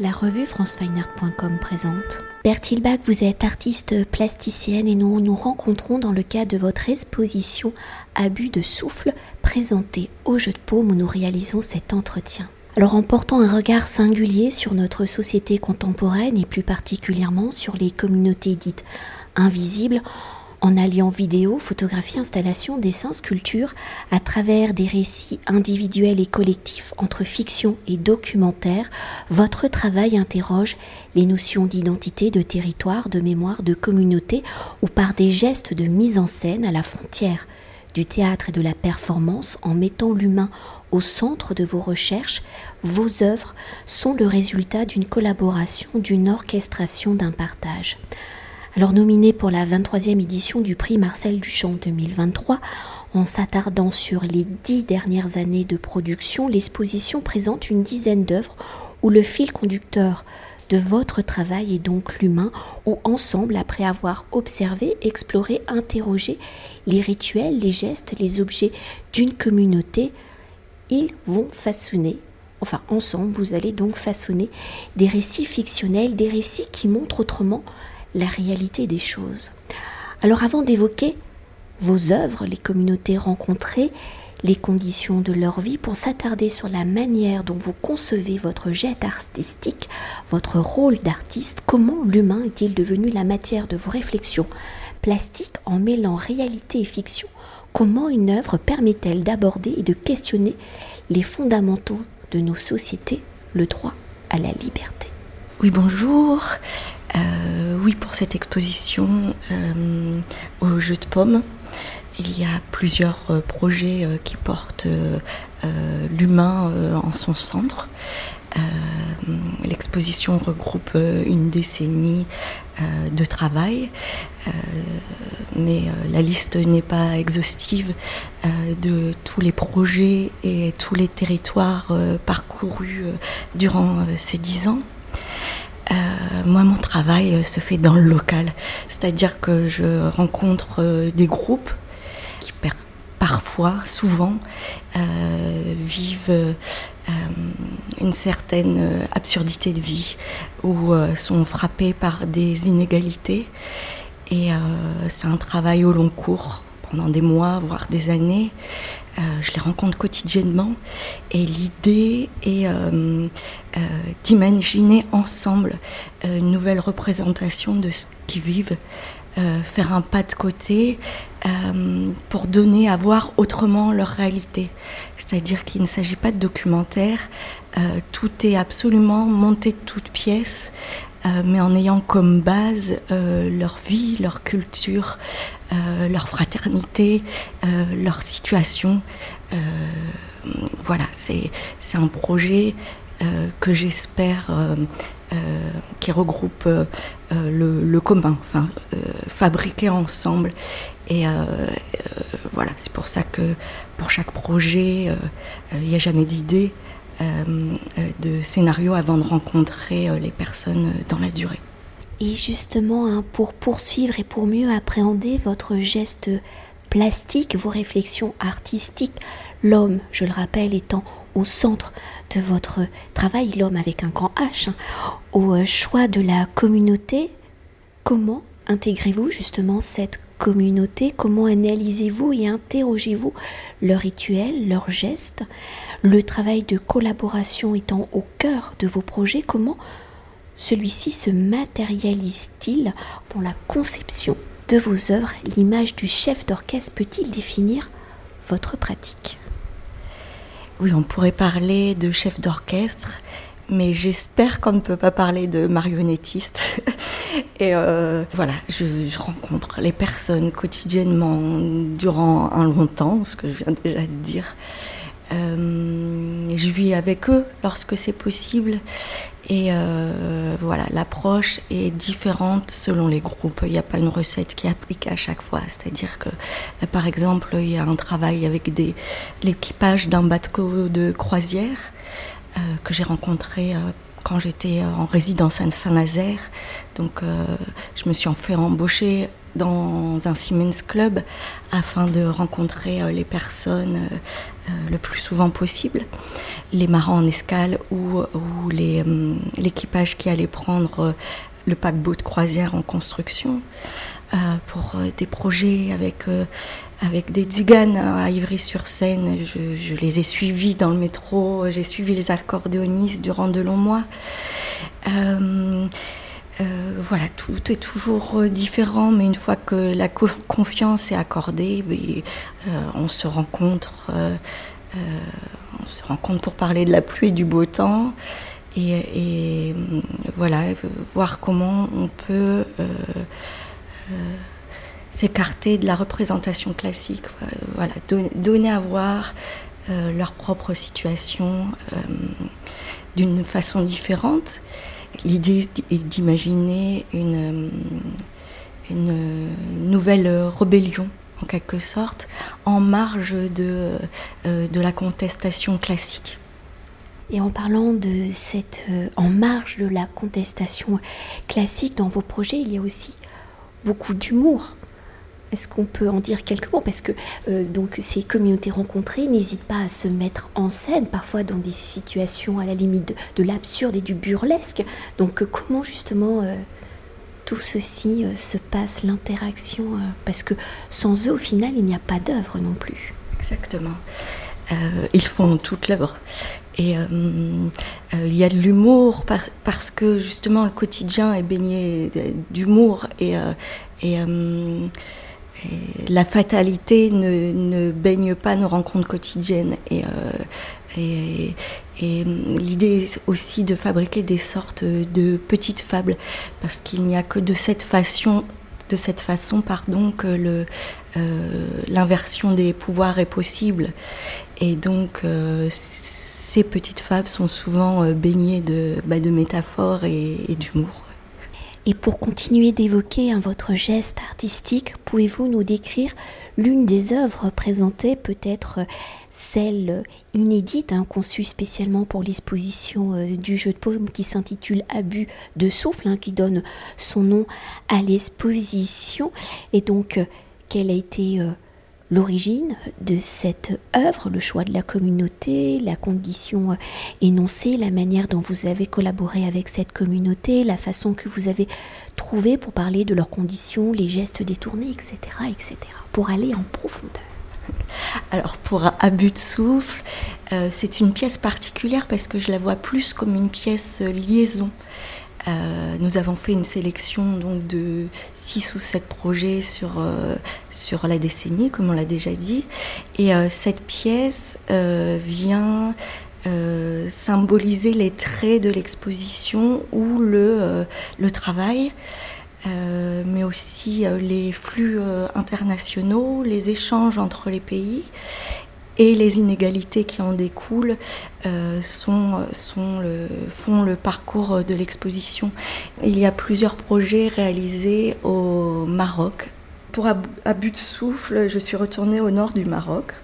La revue francefineart.com présente. Bertil Bach, vous êtes artiste plasticienne et nous nous rencontrons dans le cadre de votre exposition Abus de souffle présentée au Jeu de Paume où nous réalisons cet entretien. Alors en portant un regard singulier sur notre société contemporaine et plus particulièrement sur les communautés dites invisibles, en alliant vidéo, photographie, installation, dessin, sculpture, à travers des récits individuels et collectifs entre fiction et documentaire, votre travail interroge les notions d'identité, de territoire, de mémoire, de communauté, ou par des gestes de mise en scène à la frontière du théâtre et de la performance en mettant l'humain au centre de vos recherches, vos œuvres sont le résultat d'une collaboration, d'une orchestration, d'un partage. Alors nominé pour la 23e édition du prix Marcel Duchamp 2023, en s'attardant sur les dix dernières années de production, l'exposition présente une dizaine d'œuvres où le fil conducteur de votre travail est donc l'humain, où ensemble, après avoir observé, exploré, interrogé les rituels, les gestes, les objets d'une communauté, ils vont façonner Enfin, ensemble, vous allez donc façonner des récits fictionnels, des récits qui montrent autrement la réalité des choses. Alors avant d'évoquer vos œuvres, les communautés rencontrées, les conditions de leur vie, pour s'attarder sur la manière dont vous concevez votre jet artistique, votre rôle d'artiste, comment l'humain est-il devenu la matière de vos réflexions plastiques en mêlant réalité et fiction, comment une œuvre permet-elle d'aborder et de questionner les fondamentaux de nos sociétés, le droit à la liberté? Oui, bonjour. Euh, oui, pour cette exposition euh, au jeu de pommes, il y a plusieurs euh, projets qui portent l'humain en son centre. L'exposition regroupe une décennie de travail, mais la liste n'est pas exhaustive de tous les projets et tous les territoires parcourus durant ces dix ans. Euh, moi, mon travail euh, se fait dans le local, c'est-à-dire que je rencontre euh, des groupes qui parfois, souvent, vivent une certaine absurdité de vie ou sont frappés par des inégalités. Et c'est un travail au long cours, pendant des mois, voire des années. Euh, je les rencontre quotidiennement et l'idée est euh, euh, d'imaginer ensemble une nouvelle représentation de ce qu'ils vivent, faire un pas de côté pour donner à voir autrement leur réalité. C'est-à-dire qu'il ne s'agit pas de documentaire, tout est absolument monté de toutes pièces. mais en ayant comme base leur vie, leur culture, euh, leur fraternité, euh, leur situation. Euh, voilà, c'est un projet que j'espère qui regroupe le, commun, enfin, fabriquer ensemble. Et voilà, c'est pour ça que pour chaque projet, il n'y a jamais d'idée de scénario avant de rencontrer les personnes dans la durée. Et justement, hein, pour poursuivre et pour mieux appréhender votre geste plastique, vos réflexions artistiques, l'homme, je le rappelle, étant au centre de votre travail, l'homme avec un grand H, hein, au euh, choix de la communauté, comment intégrez-vous justement cette communauté Comment analysez-vous et interrogez-vous leurs rituels, leurs gestes Le travail de collaboration étant au cœur de vos projets, comment celui-ci se matérialise-t-il dans la conception de vos œuvres L'image du chef d'orchestre peut-il définir votre pratique? Oui, on pourrait parler de chef d'orchestre, mais j'espère qu'on ne peut pas parler de marionnettiste. Et euh, voilà, je, rencontre les personnes quotidiennement durant un long temps, ce que je viens déjà de dire. Euh, je vis avec eux lorsque c'est possible. Et euh, voilà, l'approche est différente selon les groupes. Il n'y a pas une recette qui est appliquée à chaque fois. C'est-à-dire que, par exemple, il y a un travail avec l'équipage d'un bateau de croisière euh, que j'ai rencontré quand j'étais en résidence à Saint-Nazaire. Donc, je me suis en fait embaucher dans un Siemens Club afin de rencontrer les personnes le plus souvent possible, les marins en escale ou, ou l'équipage qui allait prendre le paquebot de croisière en construction, euh, pour euh, des projets avec, euh, avec des tziganes à Ivry-sur-Seine. Je, les ai suivis dans le métro, j'ai suivi les accordéonistes durant de longs mois. voilà, tout est toujours différent, mais une fois que la confiance est accordée, ben, on se rencontre, on se rencontre pour parler de la pluie et du beau temps et, voilà, voir comment on peut euh, euh, s'écarter de la représentation classique, voilà, donner, à voir euh, leur propre situation d'une façon différente. L'idée est d'imaginer une, nouvelle rébellion en quelque sorte, en marge de la contestation classique. Et en parlant de cette, euh, en marge de la contestation classique dans vos projets, il y a aussi beaucoup d'humour. Est-ce qu'on peut en dire quelques mots? Parce que euh, donc ces communautés rencontrées n'hésitent pas à se mettre en scène, parfois dans des situations à la limite de, l'absurde et du burlesque. Donc euh, comment justement tout ceci se passe, l'interaction Parce que sans eux, au final, il n'y a pas d'œuvre non plus. Exactement. ils font toute l'œuvre. Et euh, euh, il y a de l'humour parce que justement le quotidien est baigné d'humour et, euh, et, la fatalité ne, ne, baigne pas nos rencontres quotidiennes. Et, l'idée aussi de fabriquer des sortes de petites fables parce qu'il n'y a que de cette façon de cette façon pardon, que l'inversion des pouvoirs est possible. Et donc, ces petites fables sont souvent euh, baignées de, bah, métaphores et, d'humour. Et pour continuer d'évoquer hein, votre geste artistique, pouvez-vous nous décrire l'une des œuvres présentées, peut-être euh, celle inédite, hein, conçue spécialement pour l'exposition euh, du jeu de paume qui s'intitule Abus de souffle, hein, qui donne son nom à l'exposition, et donc quelle a été l'origine de cette œuvre, le choix de la communauté, la condition énoncée, la manière dont vous avez collaboré avec cette communauté, la façon que vous avez trouvé pour parler de leurs conditions, les gestes détournés, etc., etc., pour aller en profondeur. Alors pour Abus de souffle, euh, c'est une pièce particulière parce que je la vois plus comme une pièce euh, liaison. Euh, nous avons fait une sélection donc de 6 ou 7 projets sur, euh, sur la décennie, comme on l'a déjà dit. Et euh, cette pièce vient symboliser les traits de l'exposition ou le, le travail. mais aussi les flux internationaux, les échanges entre les pays et les inégalités qui en découlent euh, font le parcours de l'exposition. Il y a plusieurs projets réalisés au Maroc. Pour à but de souffle, je suis retournée au nord du Maroc.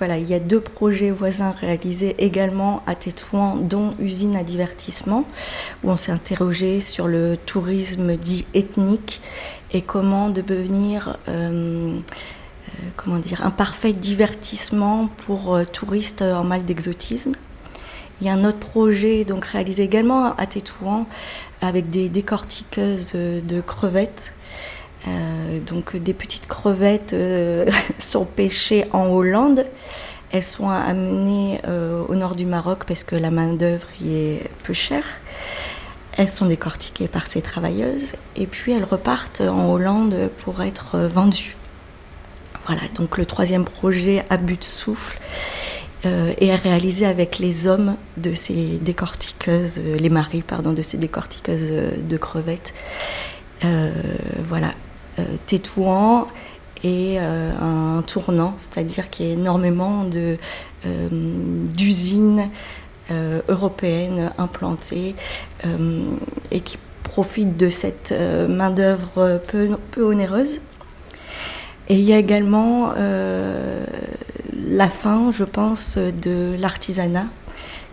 Voilà, il y a deux projets voisins réalisés également à Tétouan, dont Usine à divertissement, où on s'est interrogé sur le tourisme dit ethnique et comment devenir euh, comment dire, un parfait divertissement pour euh, touristes en mal d'exotisme. Il y a un autre projet donc réalisé également à Tétouan avec des décortiqueuses de crevettes. Euh, donc des petites crevettes sont pêchées en Hollande. Elles sont amenées au nord du Maroc parce que la main d'œuvre y est peu chère. Elles sont décortiquées par ces travailleuses et puis elles repartent en Hollande pour être vendues. Voilà, donc le troisième projet à but de souffle euh, est réalisé avec les hommes de ces décortiqueuses, euh, les maris, pardon, de ces décortiqueuses euh, de crevettes. voilà, Tétouan et un tournant, c'est-à-dire qu'il y a énormément d'usines européennes implantées et qui profitent de cette main-d'œuvre peu onéreuse et il y a également euh, la fin, je pense, de l'artisanat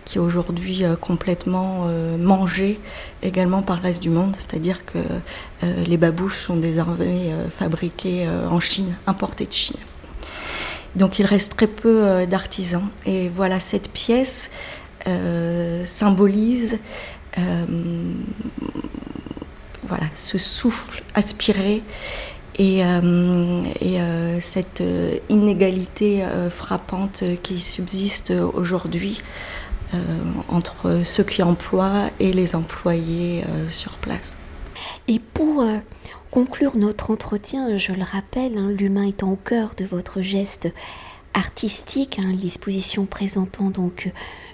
qui est aujourd'hui complètement mangé également par le reste du monde, c'est-à-dire que les babouches sont désormais fabriquées en Chine, importées de Chine. Donc il reste très peu d'artisans. Et voilà, cette pièce symbolise voilà, ce souffle aspiré et, euh, euh, cette euh, inégalité frappante qui subsiste aujourd'hui entre ceux qui emploient et les employés sur place. Et pour conclure notre entretien, je le rappelle, hein, l'humain étant au cœur de votre geste artistique, hein, l'exposition présentant donc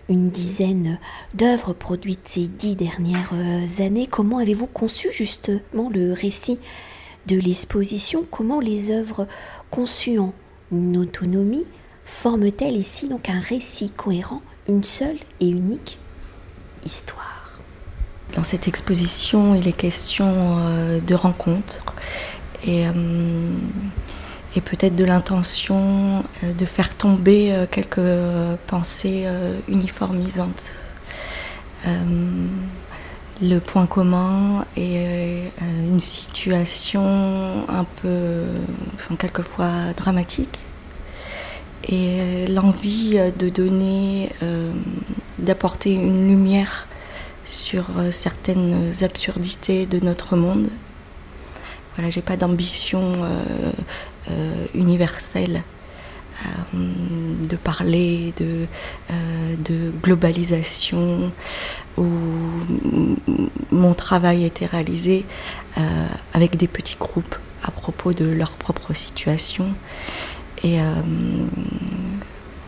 une dizaine d'œuvres produites ces dix dernières années. Comment avez-vous conçu justement le récit de l'exposition, comment les œuvres conçues en autonomie forment-elles ici donc un récit cohérent, une seule et unique histoire? Dans cette exposition, il est question euh, de rencontres et, euh, et peut-être de l'intention euh, de faire tomber quelques pensées uniformisantes le point commun est euh, une situation un peu, enfin, quelquefois dramatique, et l'envie de donner, euh, d'apporter une lumière sur euh, certaines absurdités de notre monde. Voilà, j'ai pas d'ambition universelle de parler de, de globalisation, où mon travail était réalisé euh, avec des petits groupes à propos de leur propre situation. Et euh,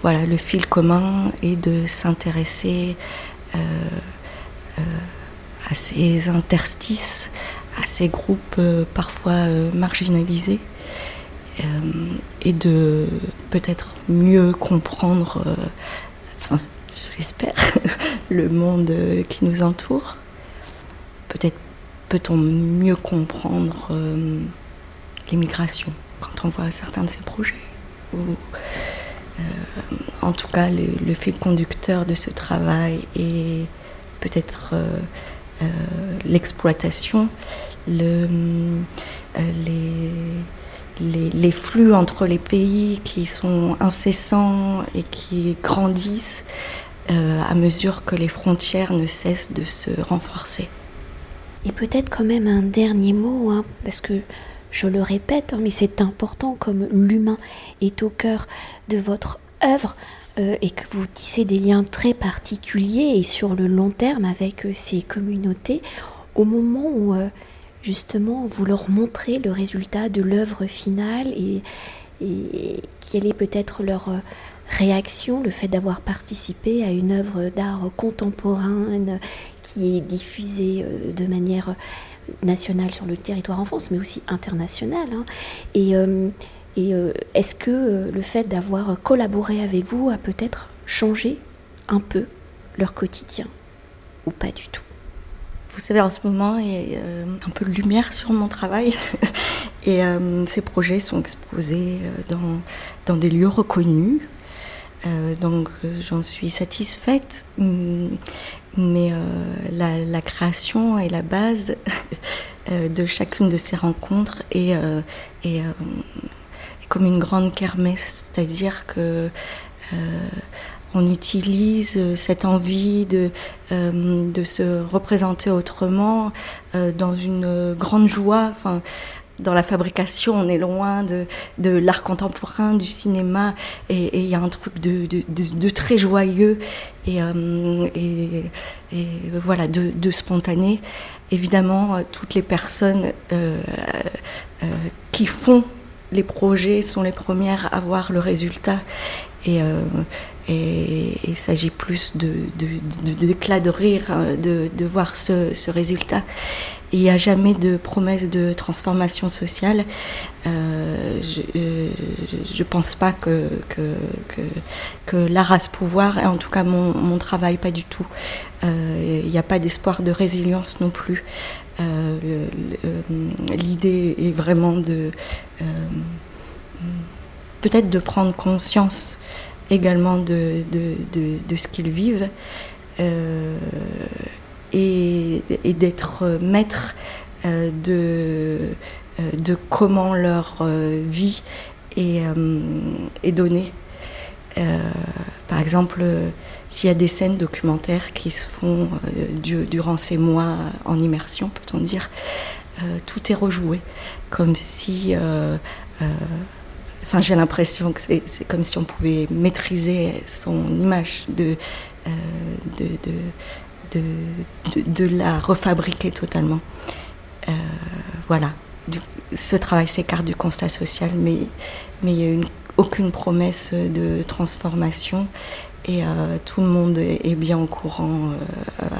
voilà, le fil commun est de s'intéresser euh, à ces interstices, à ces groupes parfois marginalisés. Et de peut-être mieux comprendre, j'espère, le monde qui nous entoure. Peut-être peut-on mieux comprendre euh, l'immigration quand on voit certains de ces projets. Ou, euh, en tout cas, le, fil conducteur de ce travail est peut-être euh, l'exploitation, le, les, les, flux entre les pays qui sont incessants et qui grandissent euh, à mesure que les frontières ne cessent de se renforcer. Et peut-être quand même un dernier mot, hein, parce que je le répète, hein, mais c'est important comme l'humain est au cœur de votre œuvre euh, et que vous tissez des liens très particuliers et sur le long terme avec euh, ces communautés, au moment où justement vous leur montrez le résultat de l'œuvre finale et, quelle est peut-être leur réaction, le fait d'avoir participé à une œuvre d'art contemporaine qui est diffusée euh, de manière nationale sur le territoire en France, mais aussi internationale. Hein. Et, euh, euh, est-ce que le fait d'avoir collaboré avec vous a peut-être changé un peu leur quotidien ou pas du tout? Vous savez, en ce moment, y a un peu de lumière sur mon travail. Et ces projets sont exposés dans, dans des lieux reconnus, euh, donc euh, j'en suis satisfaite, mm, mais euh, la, création est la base de chacune de ces rencontres et, et, comme une grande kermesse, c'est-à-dire que on utilise cette envie de, de se représenter autrement dans une grande joie. Enfin, dans la fabrication, on est loin de, de l'art contemporain, du cinéma, et il y a un truc de, de, très joyeux et, euh, et, voilà, de, spontané. Évidemment, toutes les personnes euh, euh, qui font les projets sont les premières à voir le résultat. Et, et il s'agit plus d'éclat de, rire, de, de voir ce, résultat. Il n'y a jamais de promesse de transformation sociale. Euh, je ne pense pas que, que, que, l'art a pouvoir, et en tout cas mon, travail pas du tout. Euh, il n'y a pas d'espoir de résilience non plus. Euh, l'idée est vraiment de peut-être de prendre conscience également de, de, de, ce qu'ils vivent et, d'être maître de, de comment leur vie est, est donnée. par exemple, s'il y a des scènes documentaires qui se font durant ces mois en immersion, peut-on dire, tout est rejoué, comme si Enfin, j'ai l'impression que c'est comme si on pouvait maîtriser son image, de, euh, la refabriquer totalement. Euh, voilà. ce travail s'écarte du constat social, mais, il n'y a une, aucune promesse de transformation et euh, tout le monde est bien au courant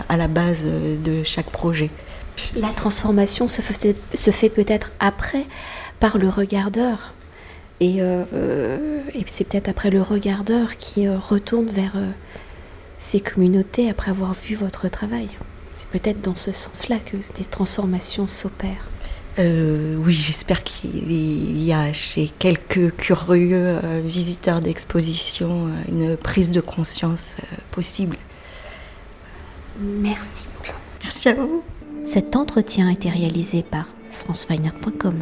à la base de chaque projet. La transformation se fait peut-être après par le regardeur. Euh, et, c'est peut-être après le regardeur qui euh, retourne vers euh, ces communautés après avoir vu votre travail. C'est peut-être dans ce sens-là que des transformations s'opèrent. oui, j'espère qu'il y a chez quelques curieux visiteurs d'exposition une prise de conscience possible. Merci beaucoup. Merci à vous. Cet entretien a été réalisé par franceweiner.com.